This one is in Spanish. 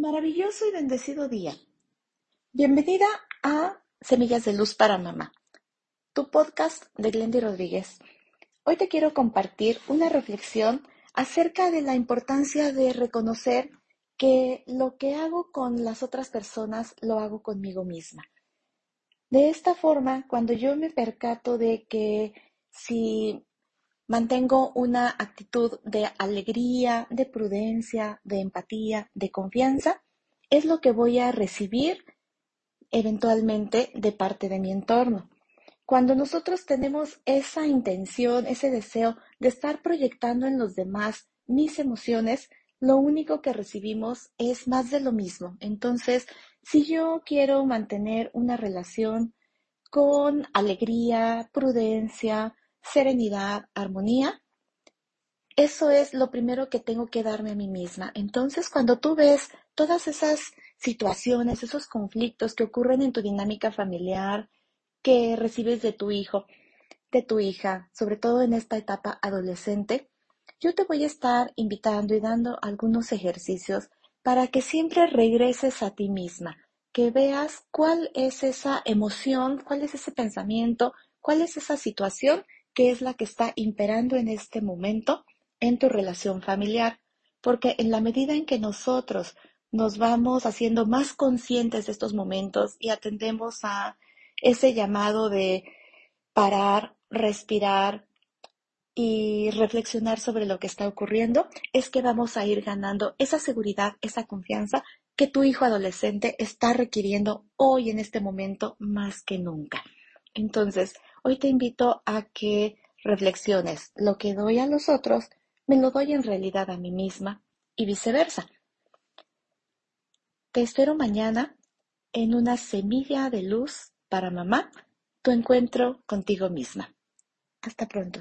Maravilloso y bendecido día. Bienvenida a Semillas de Luz para Mamá, tu podcast de Glendy Rodríguez. Hoy te quiero compartir una reflexión acerca de la importancia de reconocer que lo que hago con las otras personas lo hago conmigo misma. De esta forma, cuando yo me percato de que si Mantengo una actitud de alegría, de prudencia, de empatía, de confianza. Es lo que voy a recibir eventualmente de parte de mi entorno. Cuando nosotros tenemos esa intención, ese deseo de estar proyectando en los demás mis emociones, lo único que recibimos es más de lo mismo. Entonces, si yo quiero mantener una relación con alegría, prudencia, serenidad, armonía, eso es lo primero que tengo que darme a mí misma. Entonces, cuando tú ves todas esas situaciones, esos conflictos que ocurren en tu dinámica familiar, que recibes de tu hijo, de tu hija, sobre todo en esta etapa adolescente, yo te voy a estar invitando y dando algunos ejercicios para que siempre regreses a ti misma, que veas cuál es esa emoción, cuál es ese pensamiento, cuál es esa situación qué es la que está imperando en este momento en tu relación familiar. Porque en la medida en que nosotros nos vamos haciendo más conscientes de estos momentos y atendemos a ese llamado de parar, respirar y reflexionar sobre lo que está ocurriendo, es que vamos a ir ganando esa seguridad, esa confianza que tu hijo adolescente está requiriendo hoy en este momento más que nunca. Entonces, Hoy te invito a que reflexiones. Lo que doy a los otros, me lo doy en realidad a mí misma y viceversa. Te espero mañana en una semilla de luz para mamá, tu encuentro contigo misma. Hasta pronto.